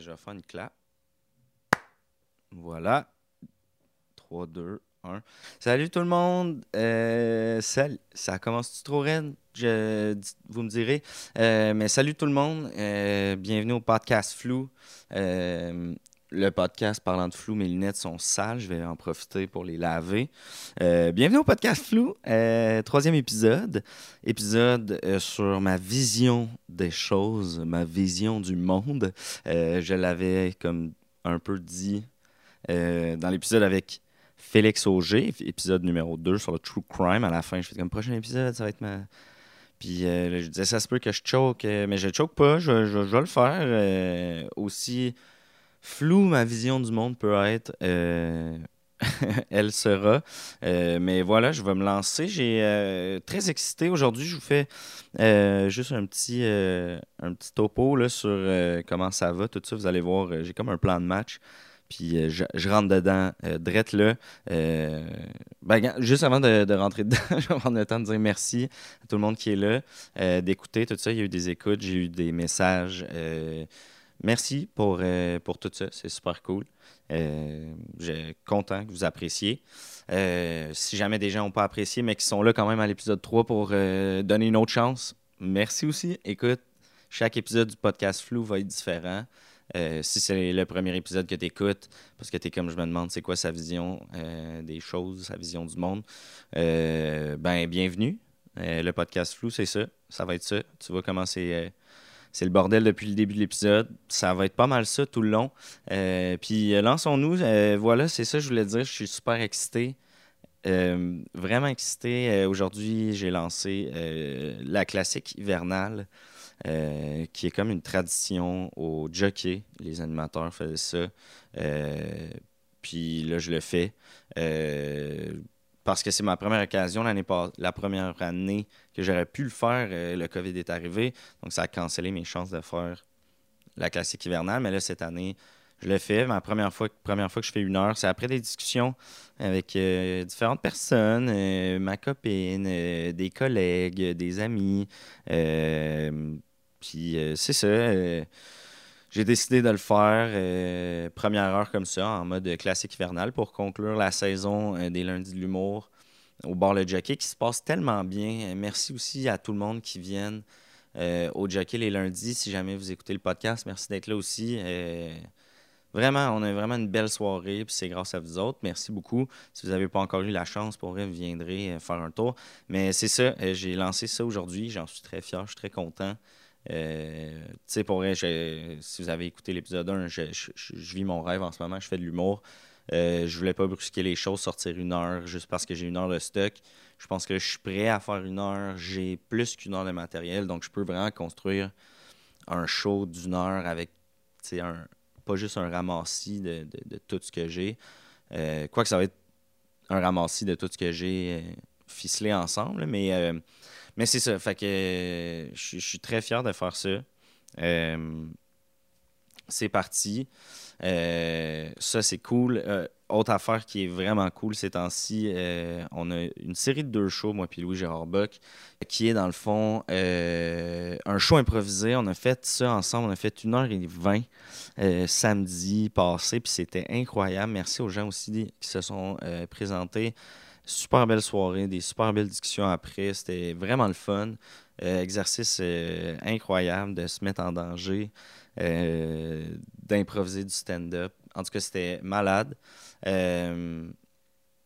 Je vais faire une clap. Voilà. 3, 2, 1. Salut tout le monde. Euh, salut. Ça commence-tu trop raide? Je, vous me direz. Euh, mais salut tout le monde. Euh, bienvenue au podcast Flou. Le podcast parlant de flou, mes lunettes sont sales. Je vais en profiter pour les laver. Euh, bienvenue au podcast Flou. Euh, troisième épisode. Épisode euh, sur ma vision des choses, ma vision du monde. Je l'avais comme un peu dit dans l'épisode avec Félix Auger, épisode numéro 2 sur le True Crime. À la fin, je fais comme prochain épisode, ça va être ma. Puis là, je disais, ça se peut que je choke, mais je choke pas, je, je- vais le faire. aussi flou ma vision du monde peut être, euh, elle sera. Euh, mais voilà, je vais me lancer. J'ai euh, très excité aujourd'hui. Je vous fais juste un petit, un petit topo là, sur comment ça va, tout ça. Vous allez voir, j'ai comme un plan de match. Puis je, rentre dedans, drette là. Ben, juste avant de, rentrer dedans, je vais prendre le temps de dire merci à tout le monde qui est là, d'écouter tout ça. Il y a eu des écoutes, j'ai eu des messages. Merci pour, euh, pour tout ça, c'est super cool. Euh, je suis content que vous appréciez. Euh, si jamais des gens n'ont pas apprécié, mais qui sont là quand même à l'épisode 3 pour donner une autre chance, merci aussi. Écoute, chaque épisode du podcast Flou va être différent. Si c'est le premier épisode que tu écoutes, parce que tu es comme je me demande c'est quoi sa vision des choses, sa vision du monde, ben bienvenue. Le podcast Flou, c'est ça. Ça va être ça. Tu vois comment c'est. C'est le bordel depuis le début de l'épisode. Ça va être pas mal ça tout le long. Euh, puis euh, lançons-nous. Euh, voilà, c'est ça que je voulais dire. Je suis super excité. Vraiment excité. Aujourd'hui, j'ai lancé la classique hivernale, qui est comme une tradition au jockey. Les animateurs faisaient ça. Puis là, je le fais. Parce que c'est ma première occasion l'année la première année que j'aurais pu le faire. euh, le COVID est arrivé. Donc, ça a cancellé mes chances de faire la classique hivernale. Mais là, cette année, je le fais. Ma première fois, première fois que je fais une heure, c'est après des discussions avec euh, différentes personnes, euh, ma copine, des collègues, des amis. Puis c'est ça. J'ai décidé de le faire euh, première heure comme ça, en mode classique hivernal, pour conclure la saison euh, des lundis de l'humour au bar Le Jockey, qui se passe tellement bien. Euh, Merci aussi à tout le monde qui viennent euh, au Jockey les lundis. Si jamais vous écoutez le podcast, merci d'être là aussi. Vraiment, on a vraiment une belle soirée, puis c'est grâce à vous autres. Merci beaucoup. Si vous n'avez pas encore eu la chance, pour vous viendrez faire un tour. Mais c'est ça, j'ai lancé ça aujourd'hui. J'en suis très fier, je suis très content. Euh, tu sais, pour si vous avez écouté l'épisode 1, je, je- vis mon rêve en ce moment, je fais de l'humour. Euh, je voulais pas brusquer les choses, sortir une heure juste parce que j'ai une heure de stock. Je pense que je suis prêt à faire une heure. J'ai plus qu'une heure de matériel, donc je peux vraiment construire un show d'une heure avec un, pas juste un ramassis de, de- de tout ce que j'ai. Euh, Quoique ça va être un ramassis de tout ce que j'ai euh, ficelé ensemble, mais, euh, mais c'est ça. Fait que je suis- très fier de faire ça. Euh, c'est parti. Euh, ça, c'est cool. Euh, autre affaire qui est vraiment cool ces temps-ci, on a une série de deux shows, moi puis Louis-Gérard Bock, qui est dans le fond un show improvisé. On a fait ça ensemble, on a fait une heure et vingt euh, samedi passé, puis c'était incroyable. Merci aux gens aussi qui se sont présentés. Super belle soirée, des super belles discussions après. C'était vraiment le fun. Euh, exercice euh, incroyable de se mettre en danger, euh, d'improviser du stand-up. En tout cas, c'était malade.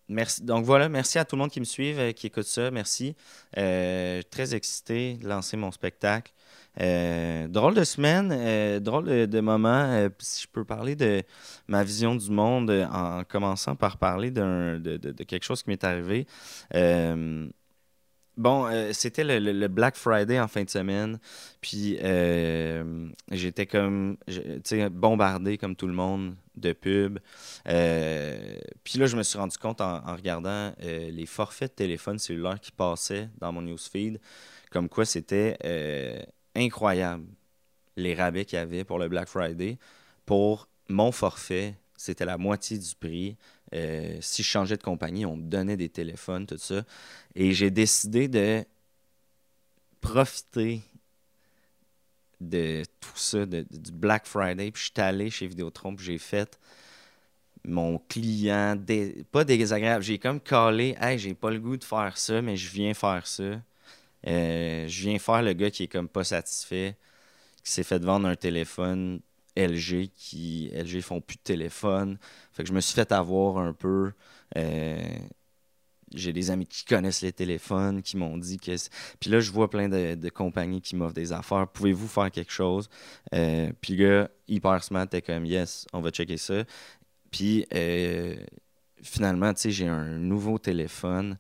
Merci. Donc voilà, merci à tout le monde qui me suit, qui écoute ça. Merci. Très excité de lancer mon spectacle. Euh, drôle de semaine, euh, drôle de, moment. euh, si je peux parler de ma vision du monde en commençant par parler de, quelque chose qui m'est arrivé. Bon, c'était le, Black Friday en fin de semaine. Puis j'étais comme, bombardé comme tout le monde de pubs. Puis là, je me suis rendu compte en, en regardant les forfaits de téléphone cellulaire qui passaient dans mon newsfeed, comme quoi c'était incroyable les rabais qu'il y avait pour le Black Friday. Pour mon forfait, c'était la moitié du prix. Euh, si je changeais de compagnie, on me donnait des téléphones, tout ça. Et j'ai décidé de profiter de tout ça, du Black Friday. Puis je suis allé chez Vidéotron, puis j'ai fait mon client, pas désagréable. J'ai comme calé, hey, j'ai pas le goût de faire ça, mais je viens faire ça. Euh, je viens faire le gars qui est comme pas satisfait, qui s'est fait vendre un téléphone LG, qui LG font plus de téléphone. Fait que je me suis fait avoir un peu. Euh, j'ai des amis qui connaissent les téléphones, qui m'ont dit que. Puis là, je vois plein de, compagnies qui m'offrent des affaires. Pouvez-vous faire quelque chose? Euh, puis le gars, hyper smart, t'es comme, yes, on va checker ça. Puis finalement, tu sais, j'ai un nouveau téléphone,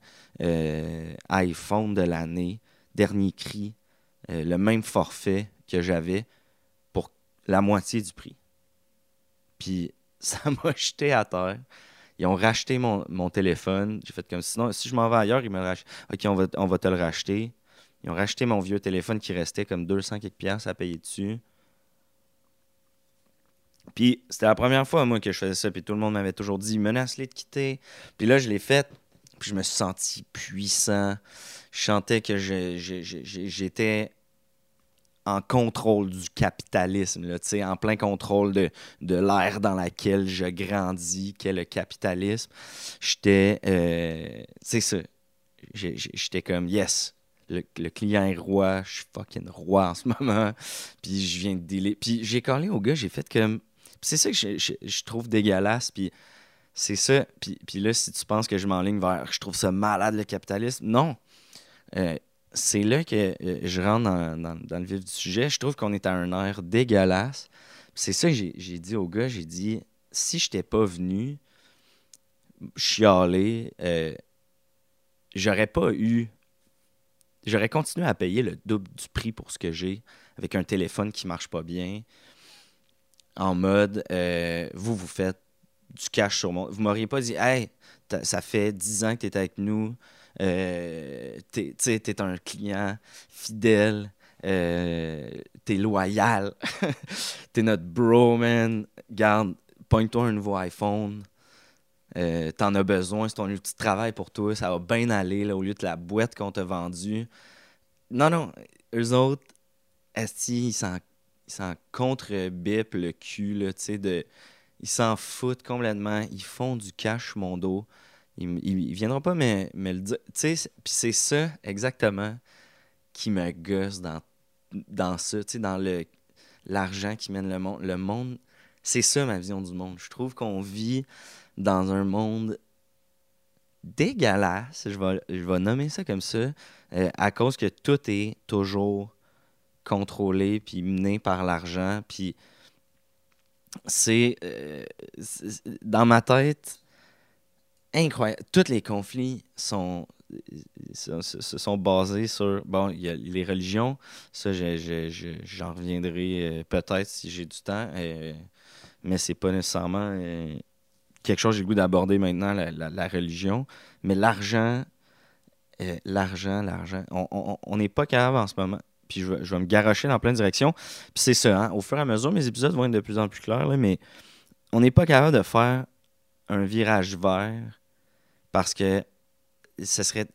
iPhone de l'année, dernier cri, le même forfait que j'avais pour la moitié du prix. Puis ça m'a jeté à terre. Ils ont racheté mon, téléphone. J'ai fait comme sinon, si je m'en vais ailleurs, ils me rachètent. OK, on va, on va te le racheter. Ils ont racheté mon vieux téléphone qui restait comme 200 quelques piastres à payer dessus. Puis c'était la première fois, moi, que je faisais ça. Puis tout le monde m'avait toujours dit menace-les de quitter. Puis là, je l'ai fait. Puis je me suis senti puissant. Je sentais que j'étais en contrôle du capitalisme, là, en plein contrôle de, de l'ère dans laquelle je grandis, qu'est le capitalisme. J'étais. Euh, c'est ça. J'étais comme, yes, le, client est roi, je suis fucking roi en ce moment. Puis je viens de dealer. Puis j'ai collé au gars, j'ai fait comme. c'est ça que je, trouve dégueulasse. Puis c'est ça. Puis, puis là, si tu penses que je m'enligne vers. Je trouve ça malade le capitalisme, non. Euh, c'est là que euh, je rentre dans, le vif du sujet. Je trouve qu'on est à un air dégueulasse. C'est ça que j'ai dit au gars. J'ai dit, si je n'étais pas venu chialer, euh, j'aurais pas eu... J'aurais continué à payer le double du prix pour ce que j'ai avec un téléphone qui marche pas bien. En mode, vous, vous faites du cash sur mon... Vous m'auriez pas dit, hey, ça fait 10 ans que tu es avec nous euh, tu es un client fidèle. Euh, t'es loyal. t'es notre bro, man. Garde, pointe-toi un nouveau iPhone. Euh, t'en as besoin, c'est ton outil de travail pour toi. Ça va bien aller là, au lieu de la boîte qu'on t'a vendue. Non, non. Eux autres, Esti, ils s'en contre-bip le cul, là, de, ils s'en foutent complètement. Ils font du cash mon dos. Ils viendront pas me, le dire. Puis c'est ça exactement qui me gosse dans, dans ça, dans l'argent qui mène le monde. Le monde, c'est ça ma vision du monde. Je trouve qu'on vit dans un monde dégueulasse, je vais, je vais nommer ça comme ça, euh, à cause que tout est toujours contrôlé puis mené par l'argent. Puis c'est euh, dans ma tête incroyable. Tous les conflits sont, se, sont basés sur. Bon, il y a les religions. Ça, j'en reviendrai euh, peut-être si j'ai du temps. Euh, mais c'est pas nécessairement euh, quelque chose j'ai le goût d'aborder maintenant, la, religion. Mais l'argent, l'argent, l'argent. On n'est pas capable en ce moment. Puis je vais, me garocher dans plein de directions. Puis c'est ça, hein. au fur et à mesure, mes épisodes vont être de plus en plus clairs, mais on n'est pas capable de faire un virage vert parce que serait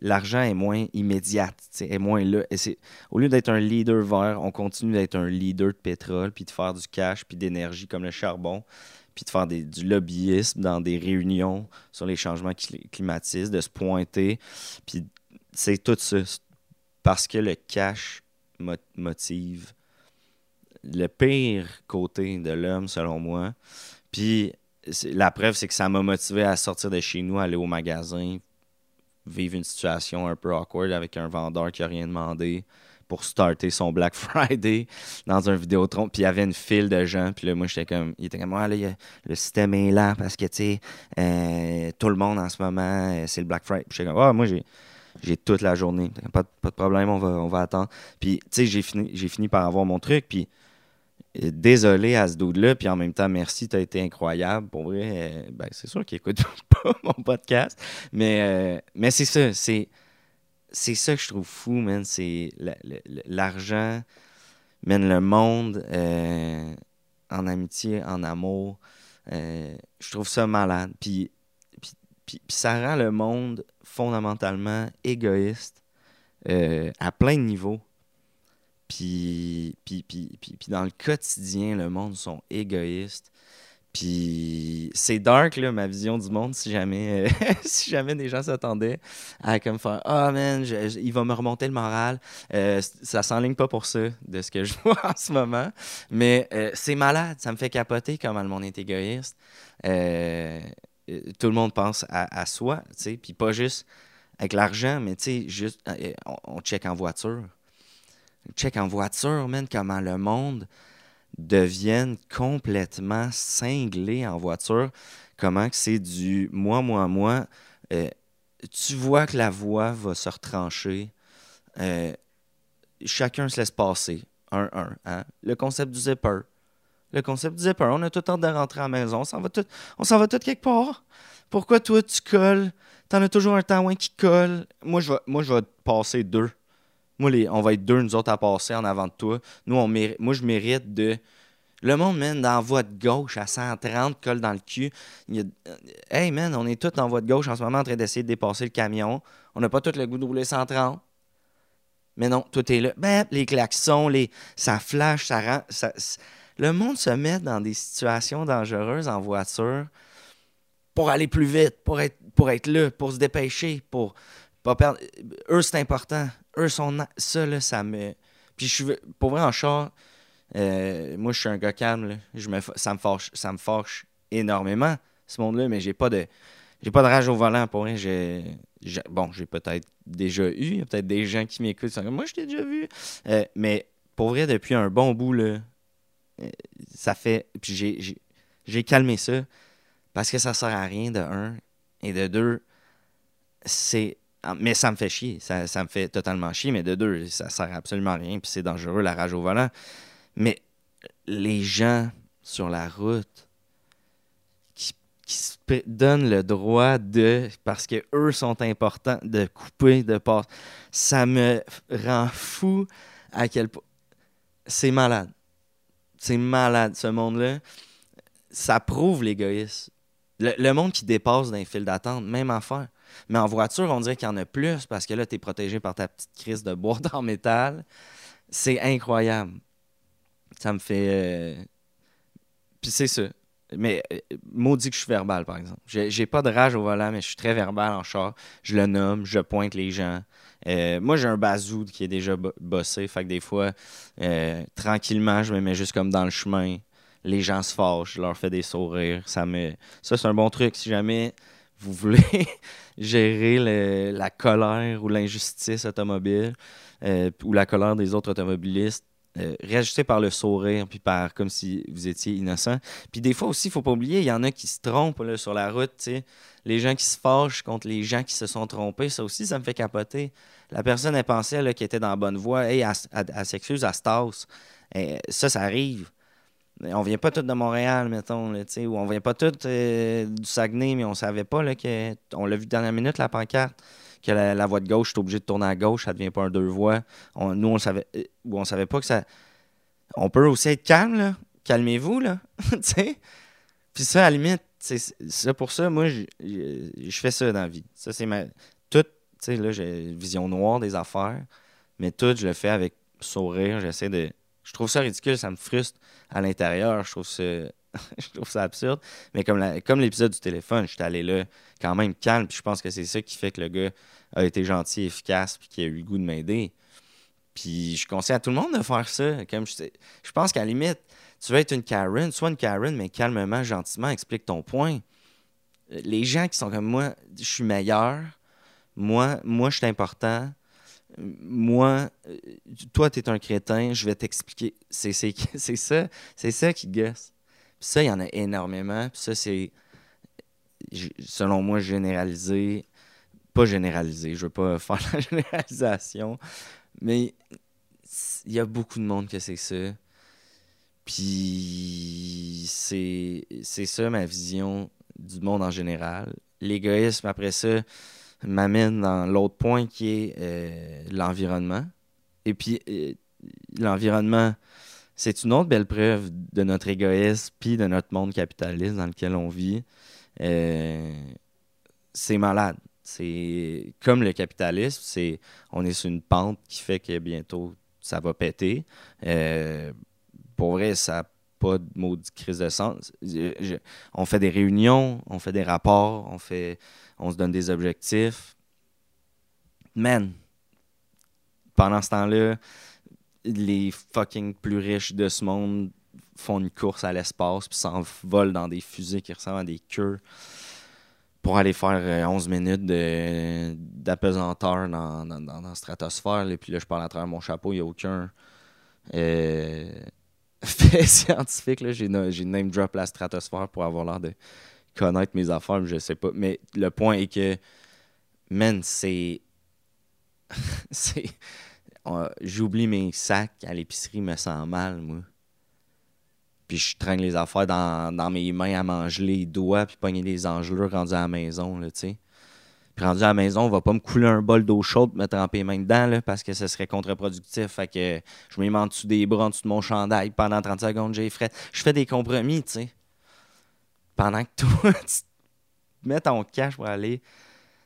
l'argent est moins immédiat, moins là. Et au lieu d'être un leader vert, on continue d'être un leader de pétrole, puis de faire du cash, puis d'énergie comme le charbon, puis de faire du lobbyisme dans des réunions sur les changements climatiques, de se pointer. Puis c'est tout ça. Parce que le cash motive le pire côté de l'homme, selon moi. Puis la preuve, c'est que ça m'a motivé à sortir de chez nous, aller au magasin, vivre une situation un peu awkward avec un vendeur qui n'a rien demandé pour starter son Black Friday dans un Vidéotron. Puis il y avait une file de gens. Puis là, moi, j'étais comme, il était comme, ah, là, le système est là parce que, tu sais, euh, tout le monde en ce moment, euh, c'est le Black Friday. Puis j'étais comme, ah, moi, j'ai. J'ai toute la journée. Pas, pas de problème, on va, on va attendre. Puis, tu sais, j'ai fini, j'ai fini par avoir mon truc. Puis, désolé à ce dude-là, puis en même temps, merci, tu as été incroyable. Pour vrai, euh, ben, c'est sûr qu'il écoute pas mon podcast, mais, euh, mais c'est ça, c'est, c'est ça que je trouve fou, man. C'est l'argent mène le monde euh, en amitié, en amour. je trouve ça malade. Puis, puis, puis, ça rend le monde fondamentalement égoïste à plein de niveaux. Puis, puis, puis, puis, dans le quotidien, le monde sont égoïstes. Puis c'est dark, là, ma vision du monde, si jamais, euh, si jamais des gens s'attendaient à comme faire Ah, man, il va me remonter le moral. Euh, ça s'enligne pas pour ça, de ce que je vois en ce moment. Mais euh, c'est malade, ça me fait capoter comment le monde est égoïste. Tout le monde pense à, soi, tu sais, puis pas juste avec l'argent, mais tu sais, juste, on, on, check en voiture. Check en voiture, man, comment le monde deviennent complètement cinglés en voiture. Comment que c'est du moi, moi, moi. Euh, tu vois que la voix va se retrancher. Euh, chacun se laisse passer. Un, un. Hein? Le concept du zipper. Le concept du zipper. On a tout le temps de rentrer à la maison. On s'en va tout, va tout quelque part. Pourquoi toi, tu colles? T'en as toujours un temps qui colle. Moi, je vais, moi, je vais passer deux. Moi, on va être deux, nous autres, à passer en avant de toi. Nous, on moi, je mérite de. Le monde, man, dans la voie de gauche à 130, colle dans le cul. Hey, man, on est tous en voie de gauche en ce moment en train d'essayer de dépasser le camion. On n'a pas tout le goût de rouler 130. Mais non, tout est là. Ben, les klaxons, les... ça flash, ça rend. Le monde se met dans des situations dangereuses en voiture pour aller plus vite, pour être, pour être là, pour se dépêcher, pour pas perdre. Eux, c'est important. Eux sont. Ça, là, ça me. Puis je suis. Pour vrai, en char, euh, moi, je suis un gars calme. Je me, ça, me fâche, ça me énormément, ce monde-là, mais j'ai pas de. J'ai pas de rage au volant pour rien. J'ai, bon, j'ai peut-être déjà eu. Il y a peut-être des gens qui m'écoutent. Moi, je t'ai déjà vu. Euh, mais pour vrai, depuis un bon bout, là, ça fait. Puis j'ai, calmé ça parce que ça sert à rien, de un. Et de deux, c'est ah, mais ça me fait chier. Ça, me fait totalement chier. Mais de deux, ça sert absolument à rien. Puis c'est dangereux, la rage au volant. Mais les gens sur la route qui, se donnent le droit de, parce que eux sont importants, de couper, de passer, ça me rend fou à quel point. C'est malade. C'est malade, ce monde-là. Ça prouve l'égoïsme. Le, monde qui dépasse d'un fil d'attente, même affaire. Mais en voiture, on dirait qu'il y en a plus parce que là, tu es protégé par ta petite crise de boîte en métal. C'est incroyable. Ça me fait. Euh, puis c'est ça. Mais euh, maudit que je suis verbal, par exemple. J'ai pas de rage au volant, mais je suis très verbal en char. Je le nomme, je pointe les gens. Euh, moi, j'ai un bazou qui est déjà bossé. Fait que des fois, tranquillement, je me mets juste comme dans le chemin. Les gens se fâchent, je leur fais des sourires. Ça, me... ça c'est un bon truc. Si jamais vous voulez gérer la colère ou l'injustice automobile euh, ou la colère des autres automobilistes, euh, par le sourire, puis par comme si vous étiez innocent. Puis des fois aussi, il faut pas oublier, il y en a qui se trompent sur la route. Les gens qui se fâchent contre les gens qui se sont trompés, ça aussi, ça me fait capoter. La personne, elle pensait qu'elle était dans la bonne voie. Hey, elle, s'excuse, elle se euh, ça, ça arrive on vient pas tous de Montréal, mettons, là, ou on vient pas tous euh, du Saguenay, mais on savait pas là, que. On l'a vu dernière minute, la pancarte, que la, voie de gauche, est obligé de tourner à gauche, ça devient pas un deux voies. nous, on savait. Euh, on savait pas que ça. On peut aussi être calme, là. Calmez-vous, là. Puis ça, à la limite, c'est pour ça, moi, je fais ça dans la vie. Ça, c'est ma. Tout, tu sais, là, j'ai une vision noire des affaires, mais tout, je le fais avec sourire. J'essaie de je trouve ça ridicule, ça me frustre à l'intérieur. Je trouve ça. je trouve ça absurde. Mais comme, comme l'épisode du téléphone, je suis allé là quand même calme. Puis je pense que c'est ça qui fait que le gars a été gentil, efficace, puis qu'il a eu le goût de m'aider. Puis je conseille à tout le monde de faire ça. Comme je, pense qu'à la limite, tu veux être une Karen, sois une Karen, mais calmement, gentiment, explique ton point. Les gens qui sont comme moi, je suis meilleur. Moi, moi, je suis important moi, euh, toi, tu es un crétin, je vais t'expliquer. C'est ça, c'est ça qui gosse. Puis ça, il y en a énormément. Puis ça, c'est, selon moi, généralisé. Pas généralisé, je veux pas faire la généralisation, mais il y a beaucoup de monde que c'est ça. Puis c'est ça ma vision du monde en général. L'égoïsme, après ça, m'amène dans l'autre point qui est euh, l'environnement. Et puis, euh, l'environnement, c'est une autre belle preuve de notre égoïsme puis de notre monde capitaliste dans lequel on vit. Euh, c'est malade. C'est comme le capitalisme, c'est on est sur une pente qui fait que bientôt ça va péter. Euh, pour vrai, ça n'a pas de maudite crise de sens. on fait des réunions, on fait des rapports, on, fait, on se donne des objectifs. Man, pendant ce temps-là, les fucking plus riches de ce monde font une course à l'espace puis s'envolent dans des fusées qui ressemblent à des queues pour aller faire 11 euh, minutes d'apesanteur dans, dans, dans, la stratosphère. Et puis là, je parle à travers mon chapeau, il n'y a aucun euh, fait scientifique. J'ai name drop la stratosphère pour avoir l'air de connaître mes affaires, mais je sais pas. Mais le point est que, man, c'est. c'est. J'oublie mes sacs à l'épicerie, me sens mal, moi puis je traîne les affaires dans, mes mains à manger les doigts, puis pogner des engelures rendus à la maison, là, tu sais. Puis rendu à la maison, on va pas me couler un bol d'eau chaude, me tremper les mains dedans, là, parce que ce serait contre-productif. Fait que je me mets en dessous des bras, en dessous de mon chandail, pendant 30 secondes, j'ai frais. Je fais des compromis, tu sais. Pendant que toi, tu mets ton cash pour aller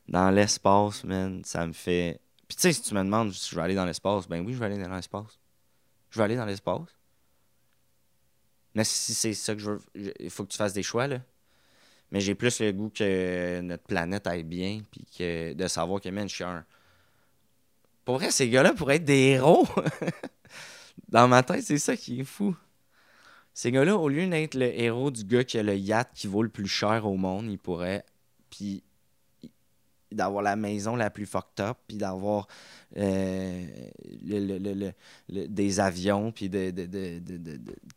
dans l'espace, man, ça me fait... Puis tu sais, si tu me demandes si je vais aller dans l'espace, ben oui, je vais aller dans l'espace. Je vais aller dans l'espace. Mais si c'est ça que je veux, il faut que tu fasses des choix, là. Mais j'ai plus le goût que notre planète aille bien, puis que de savoir que, man, je suis un. Pour vrai, ces gars-là pourraient être des héros. Dans ma tête, c'est ça qui est fou. Ces gars-là, au lieu d'être le héros du gars qui a le yacht qui vaut le plus cher au monde, ils pourraient. Puis d'avoir la maison la plus fucked up, puis d'avoir euh, des avions, puis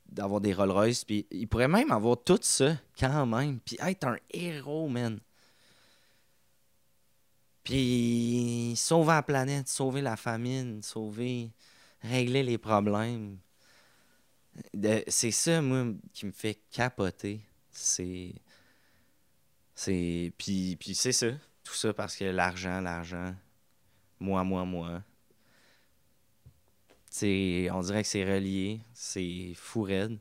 d'avoir des Rolls Royce, puis il pourrait même avoir tout ça quand même, puis être un héros, man. Puis sauver la planète, sauver la famine, sauver, régler les problèmes. C'est ça, moi, qui me fait capoter. C'est. C'est. Puis, puis c'est ça. Tout ça parce que l'argent, l'argent, moi, moi, moi. c'est on dirait que c'est relié, c'est fou raide.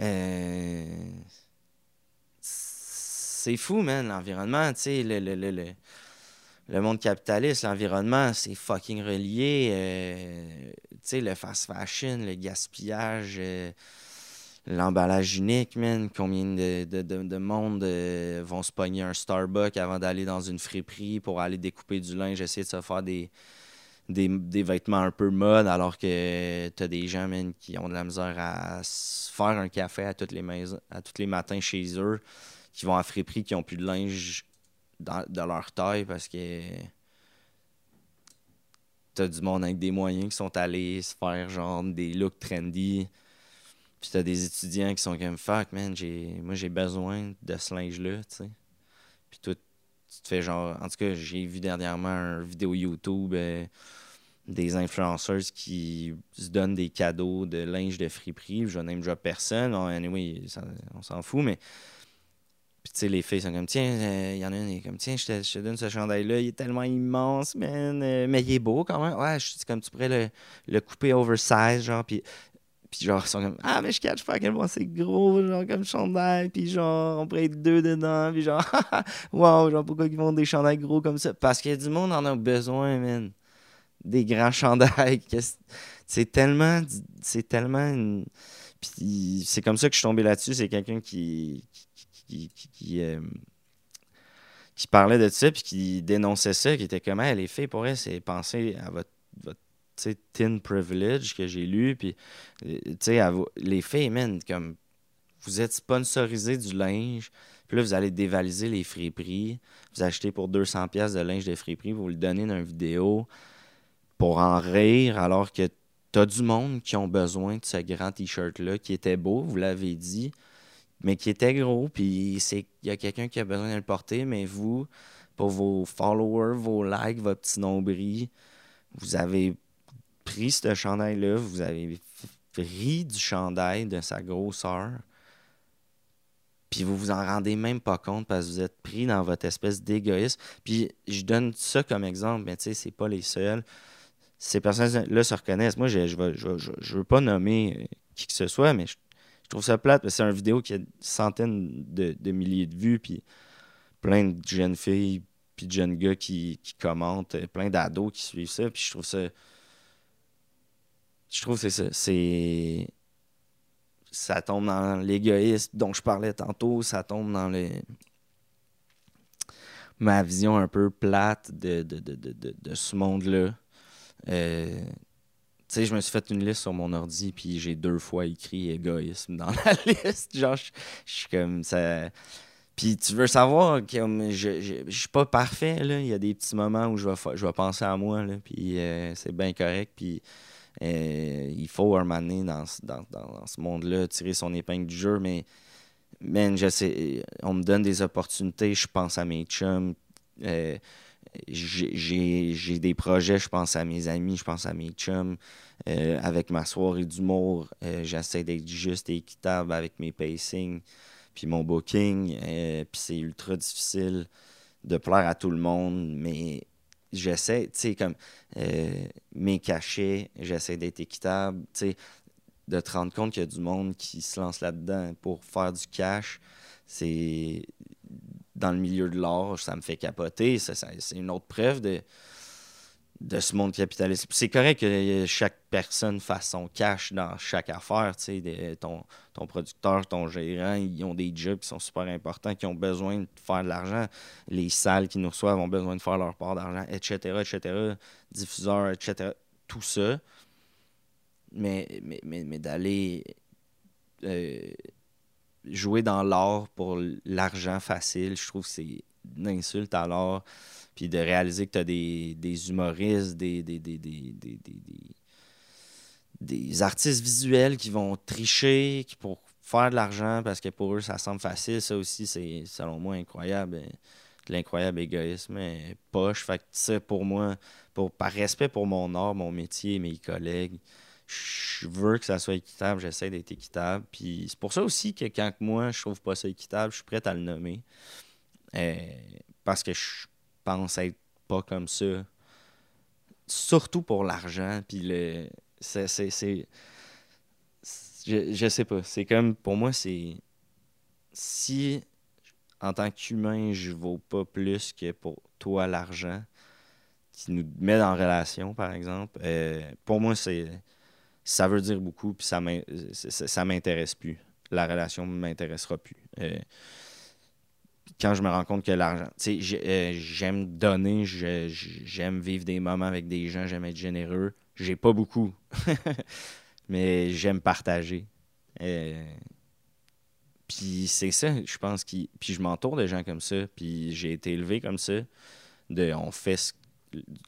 Euh, c'est fou, man, l'environnement, tu le, le, le, le, monde capitaliste, l'environnement, c'est fucking relié. Euh, tu sais, le fast fashion, le gaspillage. Euh, l'emballage unique, man. Combien de, de, de, monde euh, vont se pogner un Starbucks avant d'aller dans une friperie pour aller découper du linge, essayer de se faire des, des, vêtements un peu mode, alors que t'as des gens, man, qui ont de la misère à se faire un café à toutes les, tous les matins chez eux, qui vont à friperie, qui ont plus de linge de leur taille parce que t'as du monde avec des moyens qui sont allés se faire genre des looks trendy puis t'as des étudiants qui sont comme fuck, man, j'ai, moi j'ai besoin de ce linge-là, tu sais. Puis toi, tu te fais genre. En tout cas, j'ai vu dernièrement une vidéo YouTube euh, des influenceurs qui se donnent des cadeaux de linge de friperie. Je n'aime déjà personne. anyway, on s'en fout, mais. Puis tu sais, les filles sont comme, tiens, il euh, y en a une, est comme, tiens, je te, je te donne ce chandail-là, il est tellement immense, man, euh, mais il est beau quand même. Ouais, c'est comme tu pourrais le, le couper oversize, genre, puis puis genre, ils sont comme Ah, mais je catch pas à quel point c'est gros, genre comme chandail. Puis genre, on pourrait être deux dedans. Puis genre, waouh, genre pourquoi ils font des chandails gros comme ça? Parce que du monde en a besoin, man. Des grands chandails. C'est tellement. C'est tellement. Puis c'est comme ça que je suis tombé là-dessus. C'est quelqu'un qui. qui, qui, qui, euh, parlait de ça, puis qui dénonçait ça, qui était comme, elle les filles, pour elle, c'est penser à votre Tin Privilege que j'ai lu. Puis, euh, les filles, man, comme vous êtes sponsorisé du linge, puis là, vous allez dévaliser les friperies. Vous achetez pour 200$ de linge de friperie, vous le donnez dans une vidéo pour en rire, alors que t'as du monde qui ont besoin de ce grand t-shirt-là, qui était beau, vous l'avez dit, mais qui était gros, puis il y a quelqu'un qui a besoin de le porter, mais vous, pour vos followers, vos likes, votre petit nombril, vous avez pris ce chandail-là, vous avez ri du chandail de sa grosseur, puis vous vous en rendez même pas compte parce que vous êtes pris dans votre espèce d'égoïsme. Puis je donne ça comme exemple, mais tu sais, c'est pas les seuls. Ces personnes-là se reconnaissent. Moi, je, je, je, veux pas nommer qui que ce soit, mais je, trouve ça plate parce que c'est une vidéo qui a centaines de, milliers de vues, puis plein de jeunes filles, puis de jeunes gars qui, qui commentent, plein d'ados qui suivent ça, puis je trouve ça je trouve que c'est ça. C'est. Ça tombe dans l'égoïsme dont je parlais tantôt, ça tombe dans le. Ma vision un peu plate de, de, de, de, de ce monde-là. Euh, tu sais, je me suis fait une liste sur mon ordi, puis j'ai deux fois écrit égoïsme dans la liste. Genre, je je suis comme ça. Puis tu veux savoir, comme je, je, je suis pas parfait, là. Il y a des petits moments où je vais, je vais penser à moi, là. Puis euh, c'est bien correct. Puis euh, il faut un moment donné dans, dans, dans- ce monde-là tirer son épingle du jeu. Mais, man, sais, on me donne des opportunités. Je pense à mes chums. Euh, j'ai- des projets, je pense à mes amis, je pense à mes chums. Euh, avec ma soirée d'humour, euh, j'essaie d'être juste et équitable avec mes pacings puis mon booking. euh, puis c'est ultra difficile de plaire à tout le monde, mais j'essaie, tu sais, comme euh, mes cachets, j'essaie d'être équitable, tu sais, de te rendre compte qu'il y a du monde qui se lance là-dedans pour faire du cash. C'est dans le milieu de l'art, ça me fait capoter. C'est une autre preuve de, de ce monde capitaliste. C'est correct que chaque personne fasse son cash dans chaque affaire. tu sais, de- ton, ton producteur, ton gérant, ils ont des jobs qui sont super importants, qui ont besoin de faire de l'argent. Les salles qui nous reçoivent ont besoin de faire leur part d'argent, etc., etc., diffuseurs, etc., tout ça. Mais, mais d'aller euh, jouer dans l'art pour l'argent facile, je trouve que c'est une insulte à l'art. Puis de réaliser que tu as des, des humoristes, des, des, des, artistes visuels qui vont tricher qui pour faire de l'argent parce que pour eux, ça semble facile. Ça aussi, c'est selon moi incroyable. de L'incroyable égoïsme euh, poche. Fait que ça, pour moi, pour, par respect pour mon art, mon métier, mes collègues, je veux que ça soit équitable, j'essaie d'être équitable. Puis c'est pour ça aussi que quand moi, je trouve pas ça équitable, je suis prêt à le nommer. Euh, parce que je pense être pas comme ça. Surtout pour l'argent. Puis le. C'est. Je, je sais pas. C'est comme. Pour moi, c'est. Si en tant qu'humain, je vaux pas plus que pour toi l'argent qui nous met en relation, par exemple, euh, pour moi, c'est ça veut dire beaucoup, puis ça m'intéresse plus. La relation ne m'intéressera plus. Euh, quand je me rends compte que l'argent, tu sais, euh, j'aime donner, j'aime vivre des moments avec des gens, j'aime être généreux. J'ai pas beaucoup, mais j'aime partager. Euh, puis c'est ça, je pense que. Puis je m'entoure de gens comme ça, puis j'ai été élevé comme ça. De, on fait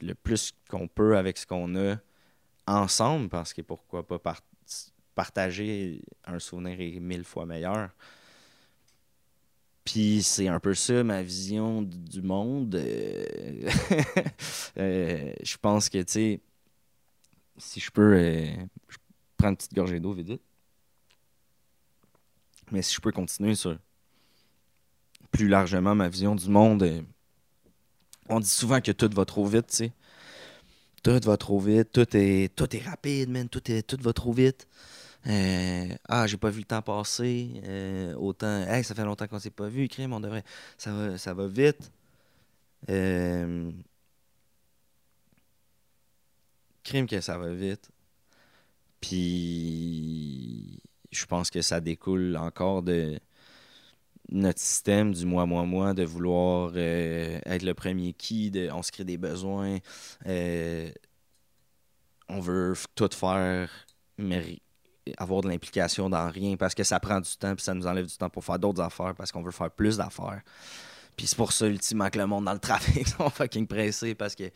le plus qu'on peut avec ce qu'on a ensemble, parce que pourquoi pas par- partager un souvenir est mille fois meilleur. Puis c'est un peu ça ma vision du monde. Euh, euh, je pense que, tu sais, si je peux, euh, je prends une petite gorgée d'eau vite, vite. Mais si je peux continuer sur plus largement ma vision du monde, euh, on dit souvent que tout va trop vite, tu sais. Tout va trop vite, tout est, tout est rapide, man, tout, est, tout va trop vite. Euh, ah, j'ai pas vu le temps passer. euh, autant. Hey, ça fait longtemps qu'on s'est pas vu, crime, on devrait. Ça va, ça va vite. Euh, crime que ça va vite. Puis je pense que ça découle encore de notre système du moi, moi, moi, de vouloir être le premier qui, on se crée des besoins. on veut tout faire, mais avoir de l'implication dans rien parce que ça prend du temps puis ça nous enlève du temps pour faire d'autres affaires parce qu'on veut faire plus d'affaires. Puis c'est pour ça, ultimement, que le monde dans le trafic sont fucking pressés parce que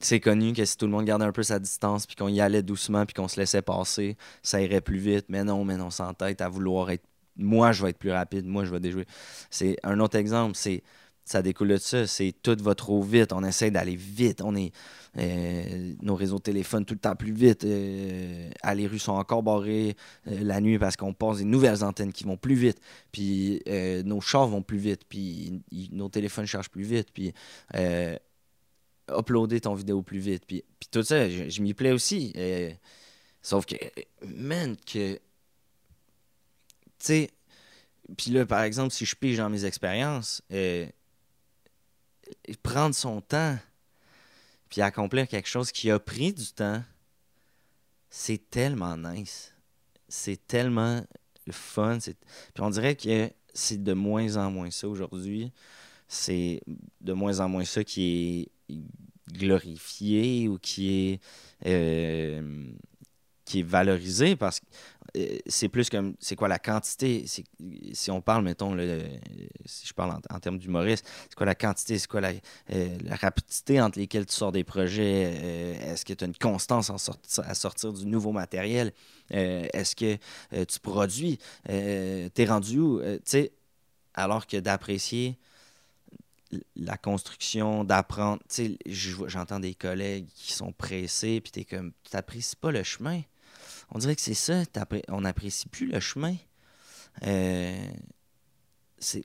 c'est connu que si tout le monde gardait un peu sa distance puis qu'on y allait doucement puis qu'on se laissait passer, ça irait plus vite. Mais non, mais on s'entête à vouloir être. Moi, je vais être plus rapide. Moi, je vais déjouer. C'est un autre exemple. C'est ça découle de ça. C'est tout va trop vite. On essaie d'aller vite. On est euh, nos réseaux de téléphone tout le temps plus vite. Euh, ah, les rues sont encore barrées euh, la nuit parce qu'on passe des nouvelles antennes qui vont plus vite. Puis euh, nos chars vont plus vite. Puis nos téléphones chargent plus vite. Puis uploader ton vidéo plus vite. Puis, tout ça, je, je m'y plais aussi. Sauf que, man, que. Tu sais. Puis là, par exemple, si je pige dans mes expériences, prendre son temps, puis accomplir quelque chose qui a pris du temps, c'est tellement nice. C'est tellement le fun. Puis on dirait que c'est de moins en moins ça aujourd'hui. C'est de moins en moins ça qui est glorifié ou qui est, euh, qui est valorisé parce que euh, c'est plus comme c'est quoi la quantité si on parle mettons le, si je parle en, termes d'humoriste c'est quoi la quantité c'est quoi la, euh, rapidité entre lesquelles tu sors des projets est-ce que tu as une constance à sortir du nouveau matériel est-ce que tu produis t'es rendu où tu sais alors que d'apprécier la construction, d'apprendre. Tu sais, j'entends des collègues qui sont pressés, puis t'es comme, tu n'apprécies pas le chemin. On dirait que c'est ça, on n'apprécie plus le chemin. Euh,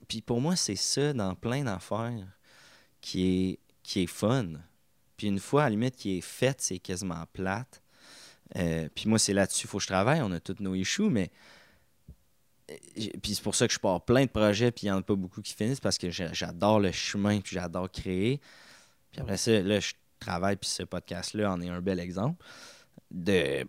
puis pour moi, c'est ça dans plein d'affaires qui est, qui est fun. Puis une fois, à la limite, qui est faite, c'est quasiment plate. Euh, puis moi, c'est là-dessus faut que je travaille. On a tous nos issues, mais puis c'est pour ça que je pars plein de projets, puis il n'y en a pas beaucoup qui finissent parce que j'adore le chemin, puis j'adore créer. Puis après ça, là, je travaille, puis ce podcast-là en est un bel exemple de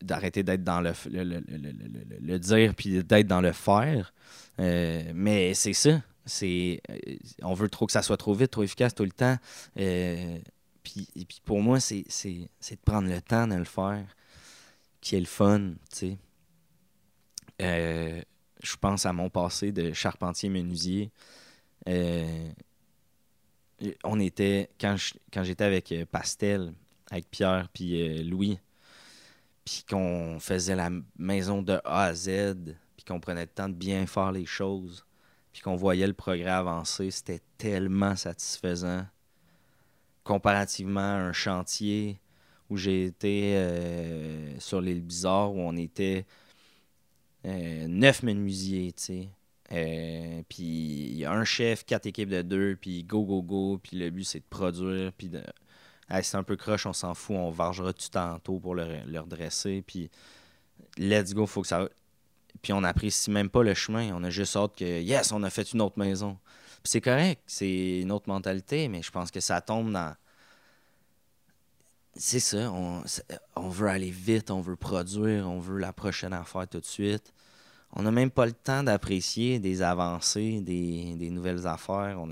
d'arrêter d'être dans le, le, dire puis d'être dans le faire. Euh, mais c'est ça. C'est, euh, on veut trop que ça soit trop vite, trop efficace tout le temps. Euh, puis, puis pour moi, c'est, de prendre le temps de le faire, qui est le fun, tu sais je pense à mon passé de charpentier menuisier. Euh, on était, quand, quand j'étais avec euh, Pastel, avec Pierre puis Louis, puis qu'on faisait la maison de A à Z, puis qu'on prenait le temps de bien faire les choses, puis qu'on voyait le progrès avancer, c'était tellement satisfaisant comparativement à un chantier où j'ai été sur l'île Bizarre, où on était euh, neuf menuisiers, tu sais. Euh, puis il y a un chef, quatre équipes de deux, puis go, go, go. Puis le but, c'est de produire. Puis de... c'est un peu croche, on s'en fout. On vargera tout tantôt pour le, redresser. Puis let's go, faut que ça. Puis on n'apprécie même pas le chemin. On a juste hâte que, yes, on a fait une autre maison. Puis c'est correct, c'est une autre mentalité, mais je pense que ça tombe dans. C'est ça, on, on veut aller vite, on veut produire, on veut la prochaine affaire tout de suite on n'a même pas le temps d'apprécier des avancées, des, nouvelles affaires. On.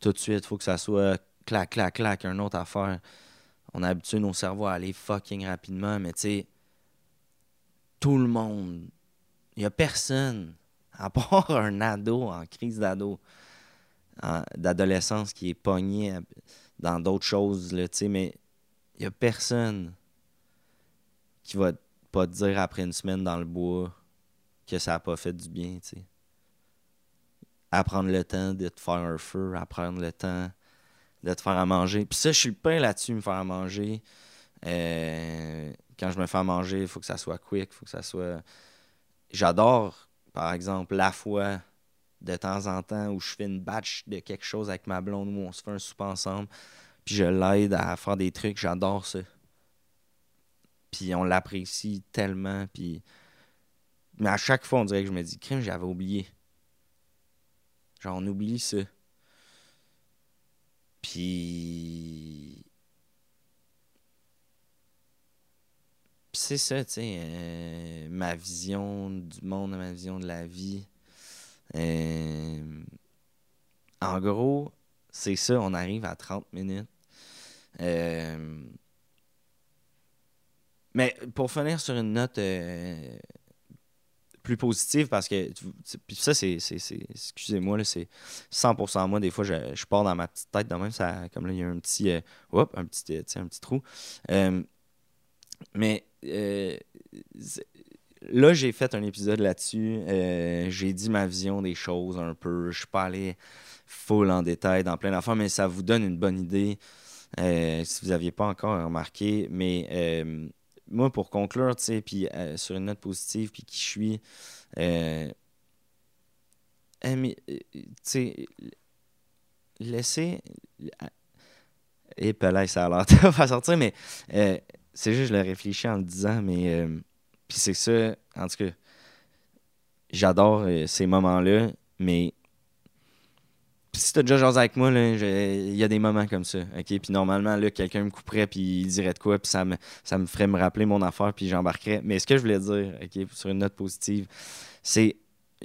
Tout de suite, il faut que ça soit clac, clac, clac, une autre affaire. On a habitué nos cerveaux à aller fucking rapidement, mais tu sais, tout le monde, il n'y a personne, à part un ado en crise d'ado, d'adolescence qui est pogné dans d'autres choses, là, mais il n'y a personne qui va pas te dire après une semaine dans le bois que ça n'a pas fait du bien, tu sais. Apprendre le temps de te faire un feu, apprendre le temps de te faire à manger. Puis ça, je suis pas là-dessus, me faire à manger. Euh, quand je me fais à manger, il faut que ça soit quick, faut que ça soit... J'adore, par exemple, la fois de temps en temps où je fais une batch de quelque chose avec ma blonde où on se fait un souper ensemble, puis je l'aide à faire des trucs, j'adore ça. Puis on l'apprécie tellement, puis mais à chaque fois, on dirait que je me dis, crime, j'avais oublié. Genre, on oublie ça. Puis. c'est ça, tu sais, euh, ma vision du monde, ma vision de la vie. Euh, en gros, c'est ça, on arrive à 30 minutes. Euh, mais pour finir sur une note plus positive parce que puis ça c'est excusez-moi c'est 100% moi. Des fois je, je, pars dans ma petite tête de même ça comme là il y a un petit euh, un petit euh, un petit trou. Euh, mais là j'ai fait un épisode là-dessus. J'ai dit ma vision des choses un peu. Je suis pas allé full en détail dans plein d'affaires mais ça vous donne une bonne idée. Si vous aviez pas encore remarqué mais moi, pour conclure, tu sais, puis euh, sur une note positive, puis qui je suis, euh, euh, tu sais, laisser. Et là, ça a l'air de sortir, mais c'est juste, je l'ai réfléchi en le disant, mais. puis c'est ça, en tout cas, j'adore ces moments-là, mais si t'as déjà jasé avec moi, il y a des moments comme ça, OK? Puis normalement, là, quelqu'un me couperait, puis il dirait de quoi, puis ça me, ça me ferait me rappeler mon affaire, puis j'embarquerais. Mais ce que je voulais dire, OK, sur une note positive, c'est,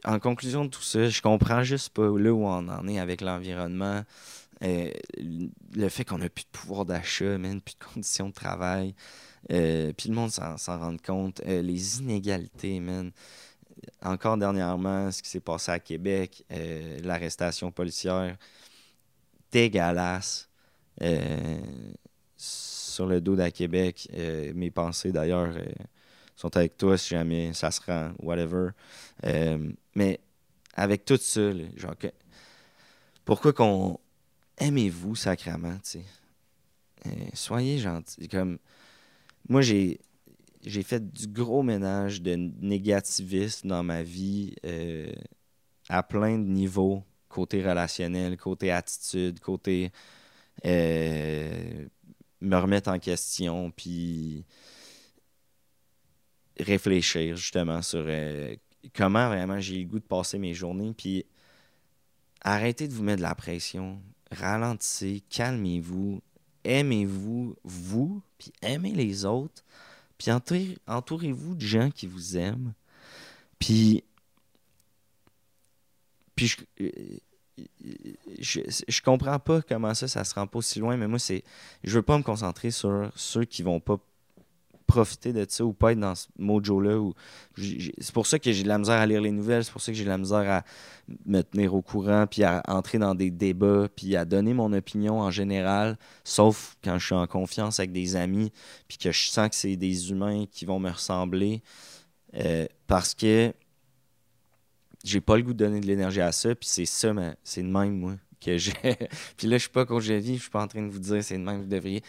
en conclusion de tout ça, je comprends juste pas là où on en est avec l'environnement, euh, le fait qu'on a plus de pouvoir d'achat, même plus de conditions de travail, euh, puis le monde s'en s'en rend compte, euh, les inégalités, man encore dernièrement, ce qui s'est passé à Québec, euh, l'arrestation policière dégueulasse euh, sur le dos d'à Québec. Euh, mes pensées, d'ailleurs, euh, sont avec toi si jamais ça se rend, whatever. Mais avec tout ça, genre, que- pourquoi qu'on... Aimez-vous sacrament, tu sais? Soyez gentils. Comme... Moi, j'ai j'ai fait du gros ménage de négativisme dans ma vie euh, à plein de niveaux, côté relationnel, côté attitude, côté euh, me remettre en question, puis réfléchir justement sur euh, comment vraiment j'ai le goût de passer mes journées, puis arrêtez de vous mettre de la pression, ralentissez, calmez-vous, aimez-vous, vous, puis aimez les autres. Puis entourez- entourez-vous de gens qui vous aiment. Puis. Puis je, euh, je, comprends pas comment ça, ça se rend pas aussi loin, mais moi, c'est. Je veux pas me concentrer sur ceux qui vont pas profiter de ça ou pas être dans ce mojo-là. C'est pour ça que j'ai de la misère à lire les nouvelles, c'est pour ça que j'ai de la misère à me tenir au courant, puis à entrer dans des débats, puis à donner mon opinion en général, sauf quand je suis en confiance avec des amis, puis que je sens que c'est des humains qui vont me ressembler, euh, parce que j'ai pas le goût de donner de l'énergie à ça, puis c'est ça, ma- c'est de même, moi, puis là, je suis pas coach de vie, je suis pas en train de vous dire c'est de même que vous devriez.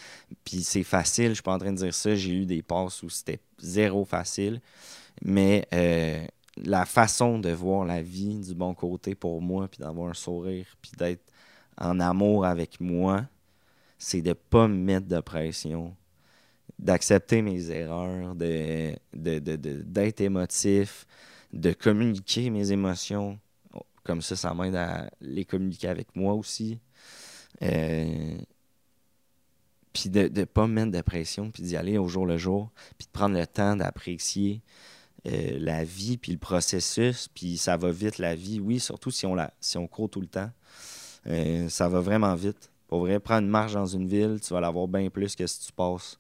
Puis c'est facile, je suis pas en train de dire ça. J'ai eu des passes où c'était zéro facile, mais euh, la façon de voir la vie du bon côté pour moi, puis d'avoir un sourire, puis d'être en amour avec moi, c'est de pas me mettre de pression, d'accepter mes erreurs, de, de, de- d'être émotif, de communiquer mes émotions. Comme ça, ça m'aide à les communiquer avec moi aussi. Euh, puis de ne pas me mettre de pression, puis d'y aller au jour le jour, puis de prendre le temps d'apprécier euh, la vie, puis le processus, puis ça va vite la vie, oui, surtout si on, la, si on court tout le temps. Euh, ça va vraiment vite. Pour vrai, prendre une marche dans une ville, tu vas l'avoir bien plus que si tu passes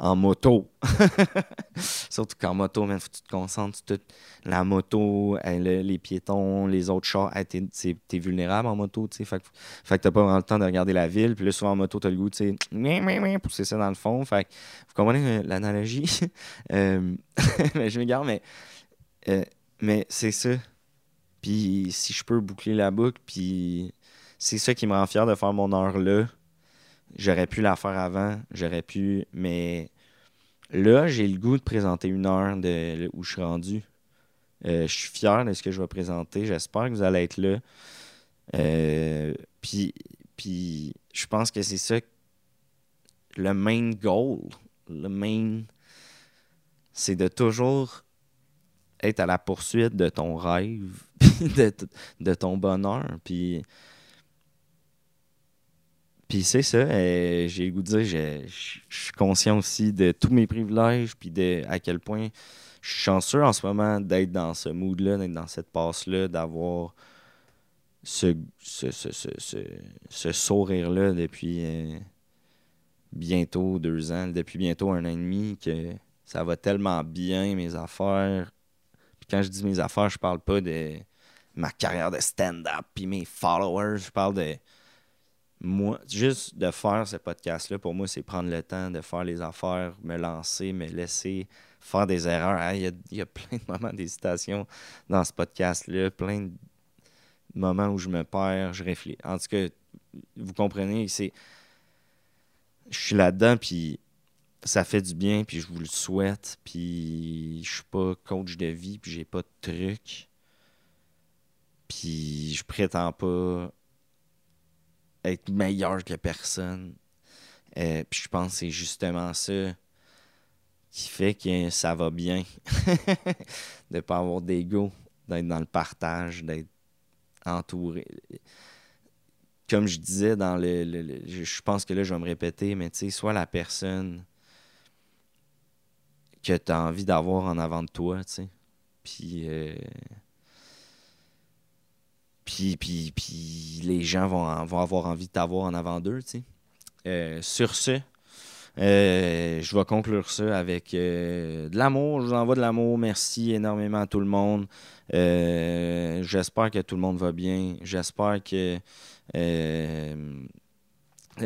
en moto. Surtout qu'en moto, il faut que tu te concentres toute la moto, le- les piétons, les autres chars. Hey, t'es, vulnérable en moto, tu sais. Fait, fait que t'as pas vraiment le temps de regarder la ville. Puis là, souvent en moto, t'as le goût, tu sais, pousser ça dans le fond. Fait que, vous comprenez euh, l'analogie? Euh, je me garde, mais, euh, mais c'est ça. Puis si je peux boucler la boucle, puis c'est ça qui me rend fier de faire mon heure là. J'aurais pu la faire avant, j'aurais pu, mais là, j'ai le goût de présenter une heure de où je suis rendu. Euh, je suis fier de ce que je vais présenter. J'espère que vous allez être là. Euh, puis, puis je pense que c'est ça le main goal. Le main, c'est de toujours être à la poursuite de ton rêve, de, de ton bonheur. Puis, puis c'est ça, euh, j'ai le goût de dire, je, suis conscient aussi de tous mes privilèges, puis de à quel point je suis chanceux en ce moment d'être dans ce mood-là, d'être dans cette passe-là, d'avoir ce, ce, ce, ce, ce- ce sourire-là depuis euh, bientôt deux ans, depuis bientôt un an et demi, que ça va tellement bien, mes affaires. Puis quand je dis mes affaires, je parle pas de ma carrière de stand-up, puis mes followers, je parle de moi, juste de faire ce podcast-là, pour moi, c'est prendre le temps de faire les affaires, me lancer, me laisser faire des erreurs. Ah, Il y, a, y a plein de moments d'hésitation dans ce podcast-là, plein de moments où je me perds, je réfléchis. En tout cas, vous comprenez, c'est. Je suis là-dedans, puis ça fait du bien, puis je vous le souhaite, puis je suis pas coach de vie, puis j'ai pas de truc. Puis je prétends pas être meilleur que personne. Euh, puis je pense que c'est justement ça qui fait que ça va bien. de pas avoir d'ego, d'être dans le partage, d'être entouré. comme je disais dans le, je pense que là je vais me répéter, mais tu sais, sois la personne que tu as envie d'avoir en avant de toi, tu sais. Puis, euh, puis, les gens vont, avoir envie de t'avoir en avant d'eux. Euh, sur ce, euh, je vais conclure ça avec euh, de l'amour. Je vous envoie de l'amour. Merci énormément à tout le monde. J'espère que tout le monde va bien. J'espère que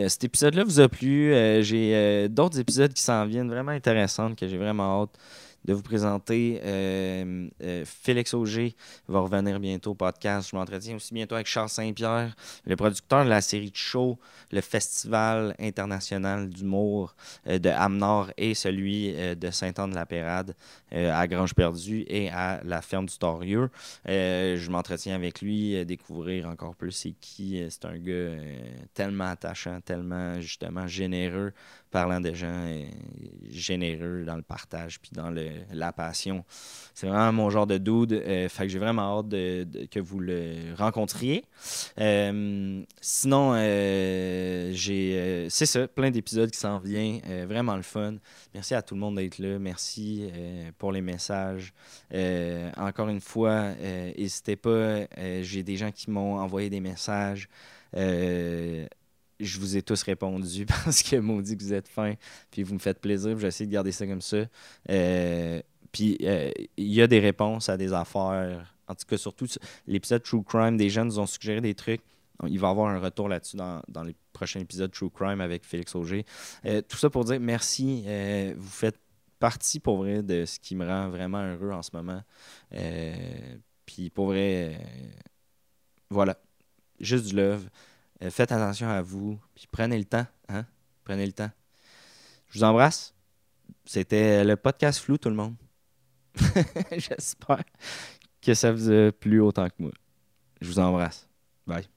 cet épisode-là vous a plu. J'ai d'autres épisodes qui s'en viennent vraiment intéressants que j'ai vraiment hâte de vous présenter. Euh, euh, Félix Auger va revenir bientôt au podcast. Je m'entretiens aussi bientôt avec Charles Saint-Pierre, le producteur de la série de show, le Festival international d'humour euh, de Amnord et celui de Saint-Anne-de-la-Pérade à Grange-Perdue et à la ferme du Torieux. Je m'entretiens avec lui, découvrir encore plus c'est qui. C'est un gars tellement attachant, tellement justement généreux, parlant de gens généreux dans le partage puis dans le, la passion. C'est vraiment mon genre de dude. euh, fait que j'ai vraiment hâte que vous le rencontriez. Euh, sinon, euh, j'ai, c'est ça, plein d'épisodes qui s'en viennent. vraiment le fun. Merci à tout le monde d'être là. Merci pour les messages. Encore une fois, n'hésitez pas. j'ai des gens qui m'ont envoyé des messages. Je vous ai tous répondu parce que maudit que vous êtes fins. Puis vous me faites plaisir. J'essaie de garder ça comme ça. Euh, puis euh, il y a des réponses à des affaires. En tout cas, surtout l'épisode True Crime, des gens nous ont suggéré des trucs. Il va y avoir un retour là-dessus dans, dans les prochains épisodes True Crime avec Félix Auger. Euh, tout ça pour dire merci. vous faites partie pour vrai de ce qui me rend vraiment heureux en ce moment. Puis pour vrai, voilà. Juste du love. Euh, faites attention à vous. Puis prenez le temps. Hein? Prenez le temps. Je vous embrasse. C'était le podcast flou, tout le monde. J'espère que ça vous a plu autant que moi. Je vous embrasse. Bye.